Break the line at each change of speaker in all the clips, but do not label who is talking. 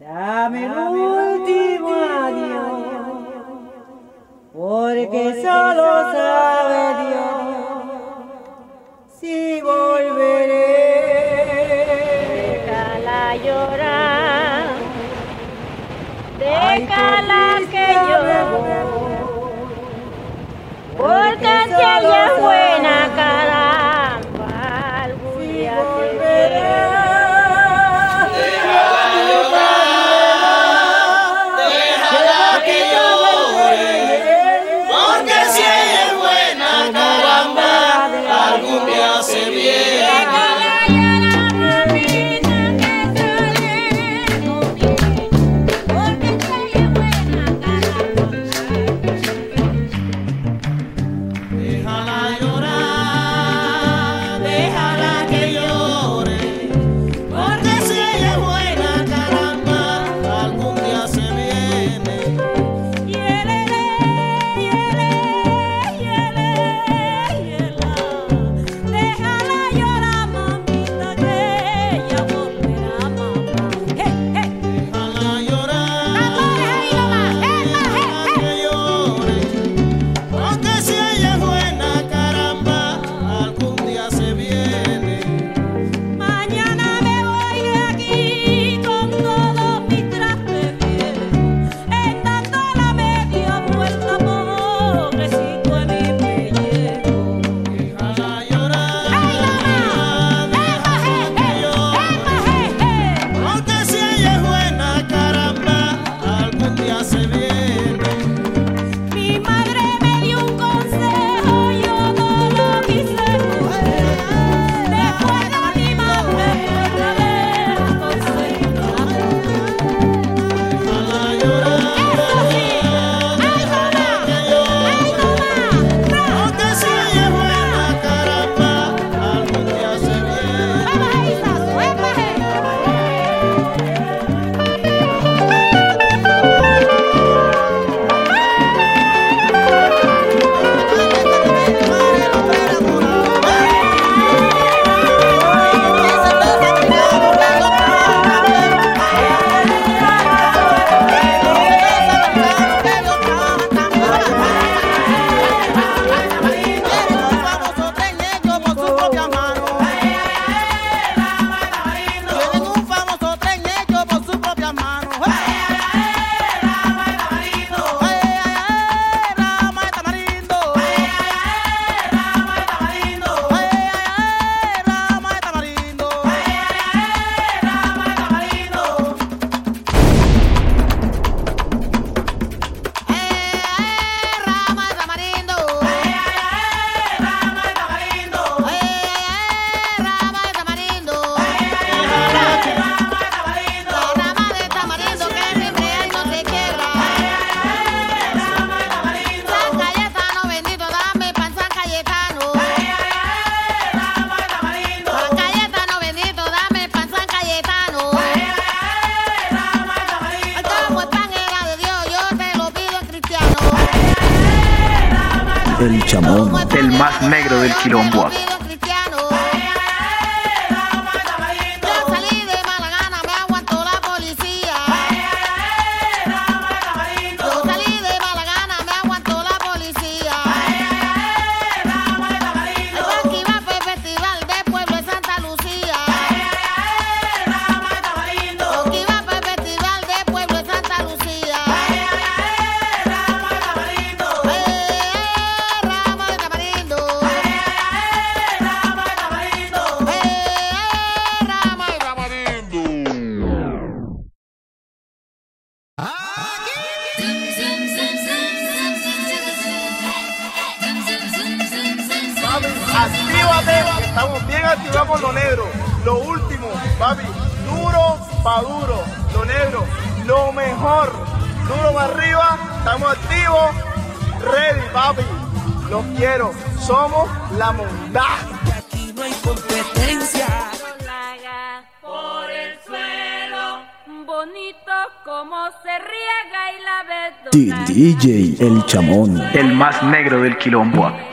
Dame
el último adiós, porque solo sabe Dios si volveré.
Déjala llorar, déjala
Ay,
que llore,
porque
si ella es buena,
más negro del quilombo.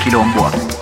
Negro del quilombo.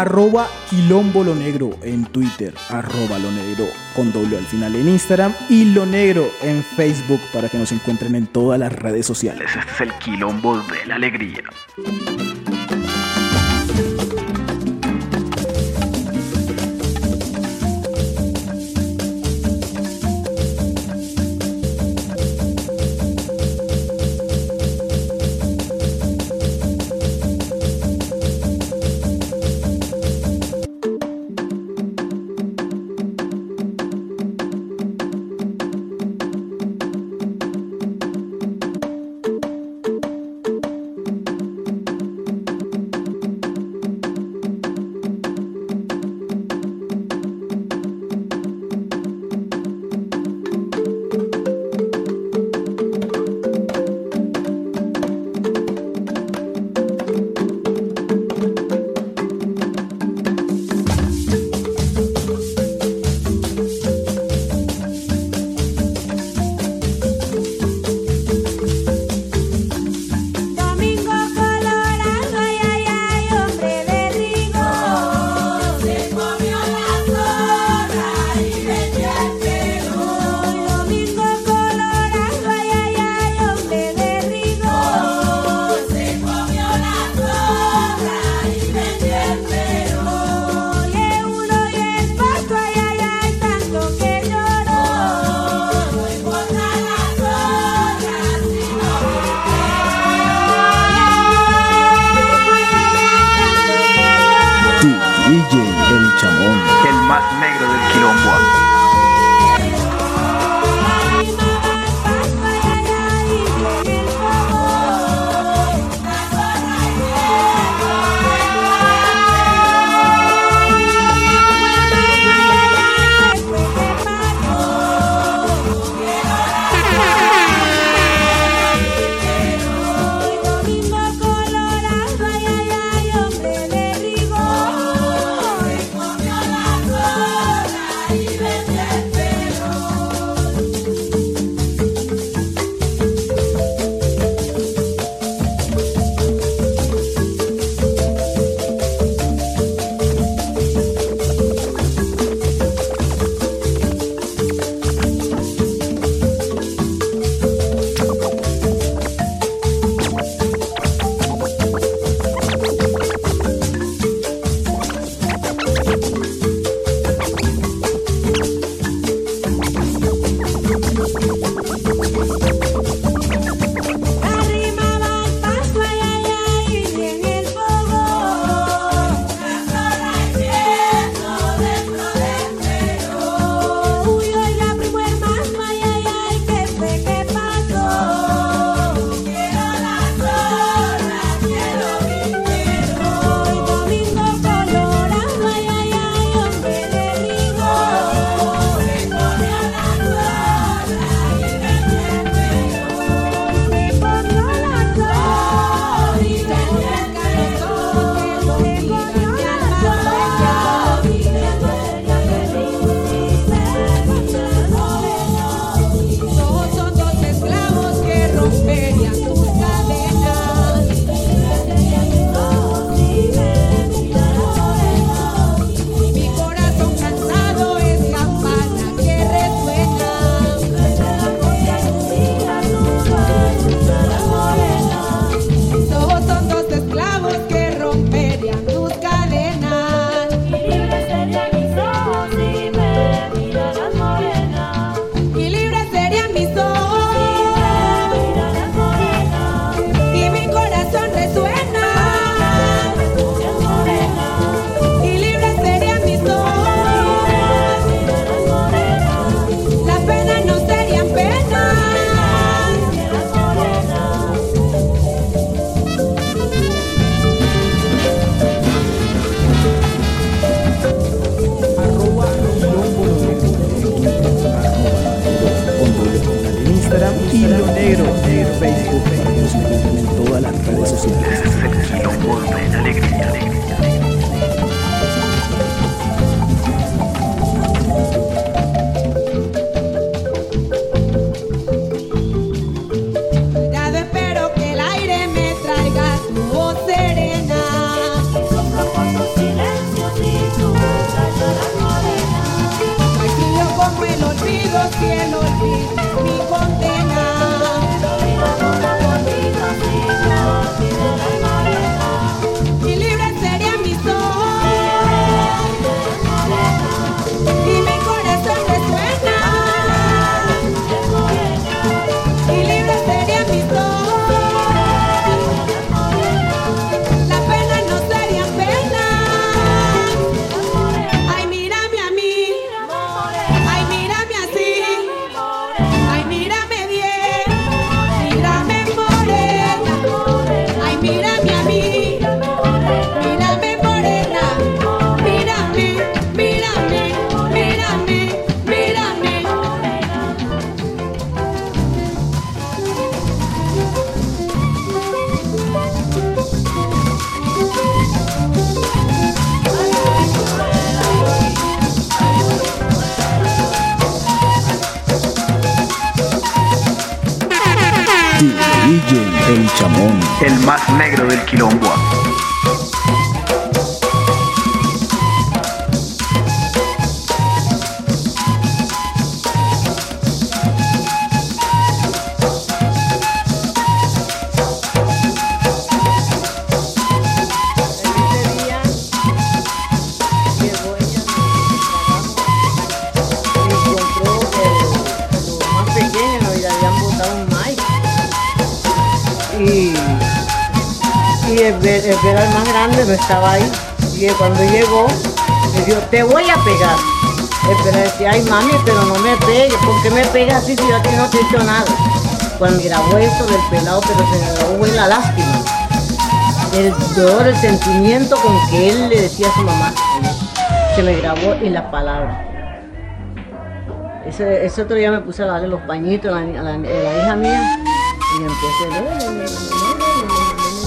Arroba quilombo lo negro en Twitter, arroba lo negro con doble al final en Instagram y lo negro en Facebook para que nos encuentren en todas las redes sociales.
Este es el quilombo de la alegría. DJ El Chamón.
El más negro del quilombo.
el que era el más grande no estaba ahí. Y cuando llegó, me dijo, te voy a pegar. Pero decía, ay mami, pero no me pegues, ¿por qué me pegas así si yo a no te he hecho nada? Cuando grabó eso del pelado, pero se me grabó en la lástima. El dolor, el sentimiento con que él le decía a su mamá. Se me grabó en las palabras. Ese, ese, otro día me puse a darle los pañitos a la, la, a la hija mía y empecé,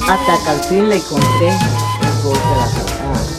hasta que al fin le conté el golpe
de
la patada.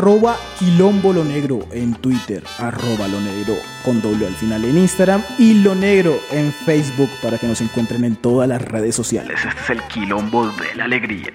arroba quilombo lo negro en Twitter, arroba lo negro con doble al final en Instagram y lo negro en Facebook para que nos encuentren en todas las redes sociales.
Este es el quilombo de la alegría.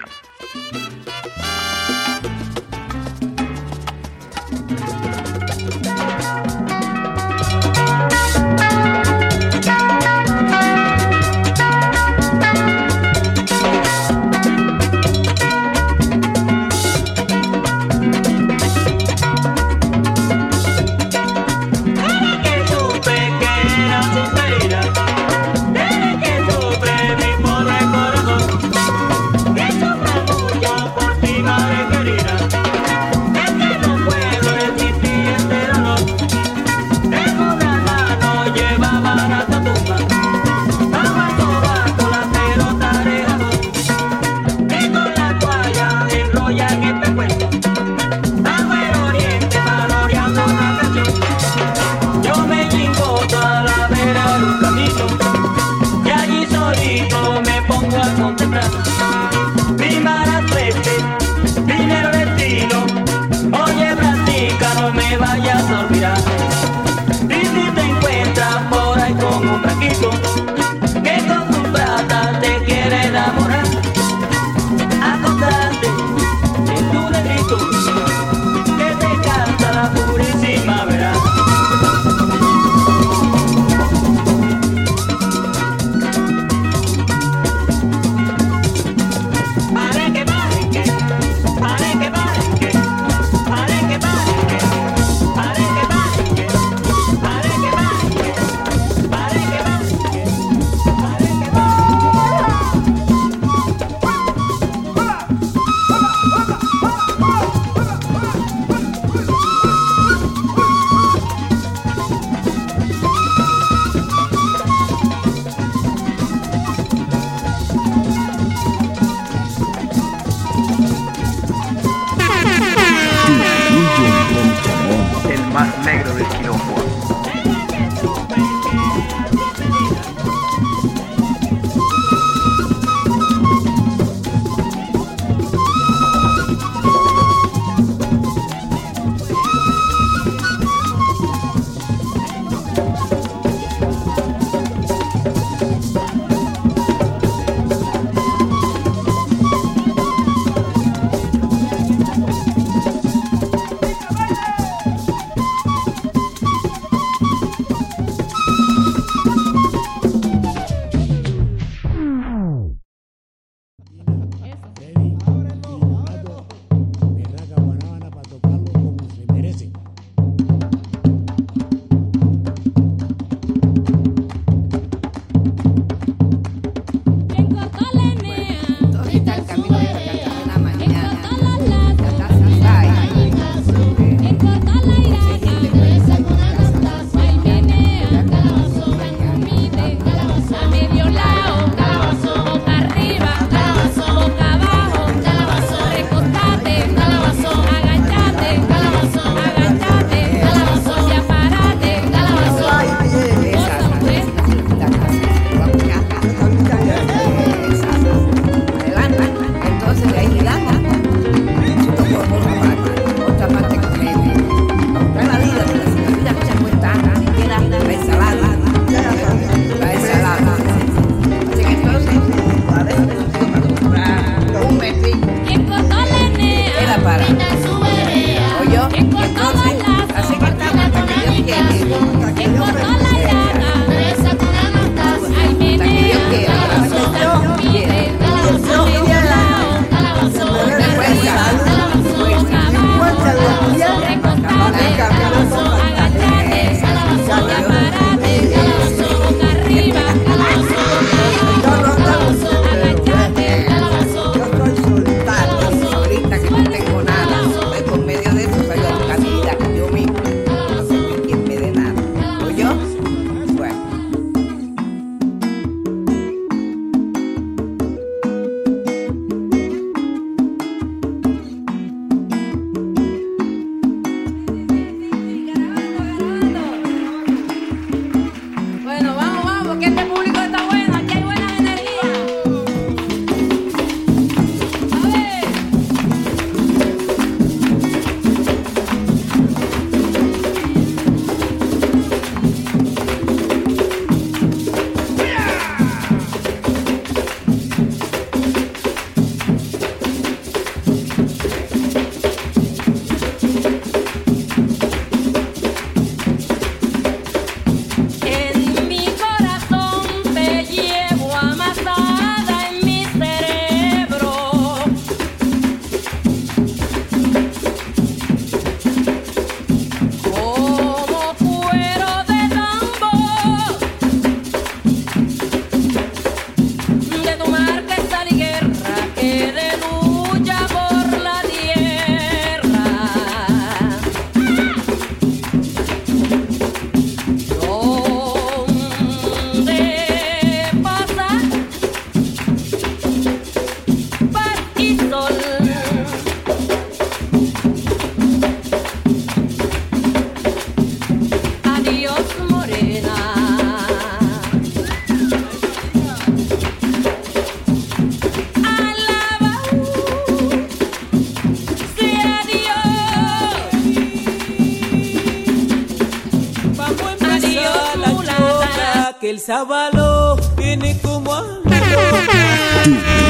El
sábado viene como a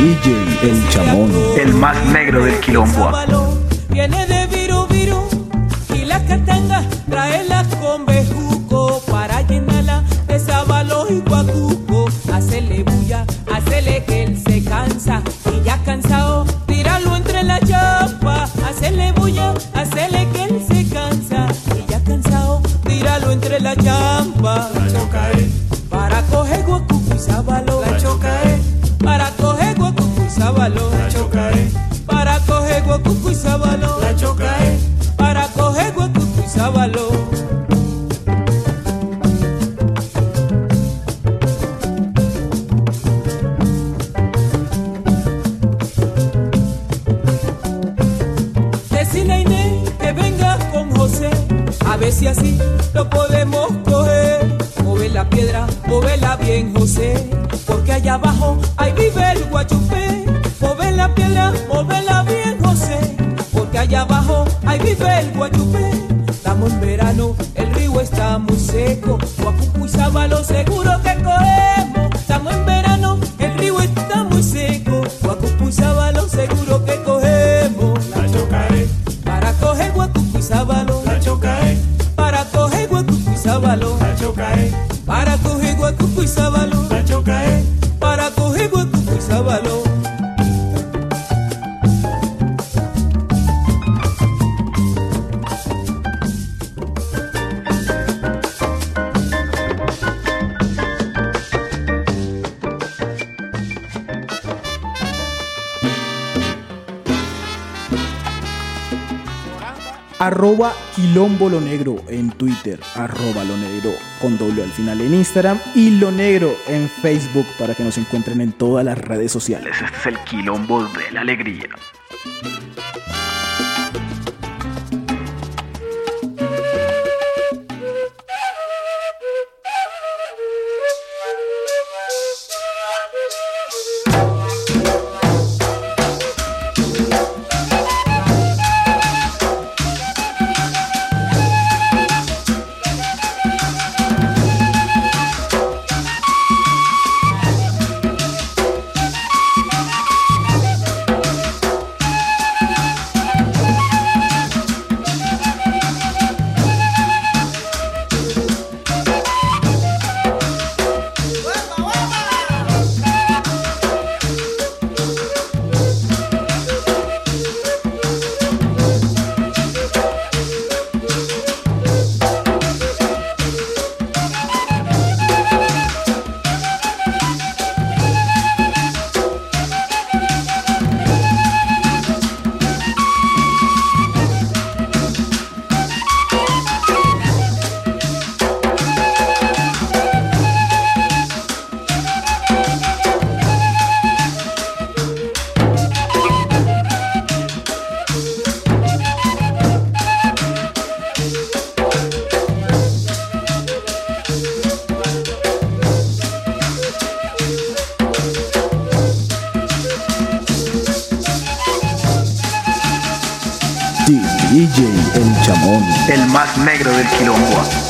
DJ El Chamón.
El más negro del quilombo.
A ver si así lo podemos coger. Move la piedra, móvela bien, José, porque allá abajo ahí vive el guachupé. Move la piedra, móvela bien, José, porque allá abajo ahí vive el guachupé. Estamos en verano, el río está muy seco, Guacucu y Sábalo seguro
Quilombo Lo Negro en Twitter, arroba Lo Negro con doble al final en Instagram y Lo Negro en Facebook para que nos encuentren en todas las redes sociales.
Este es el quilombo de la alegría.
DJ El Chamón.
El más negro del quilombo.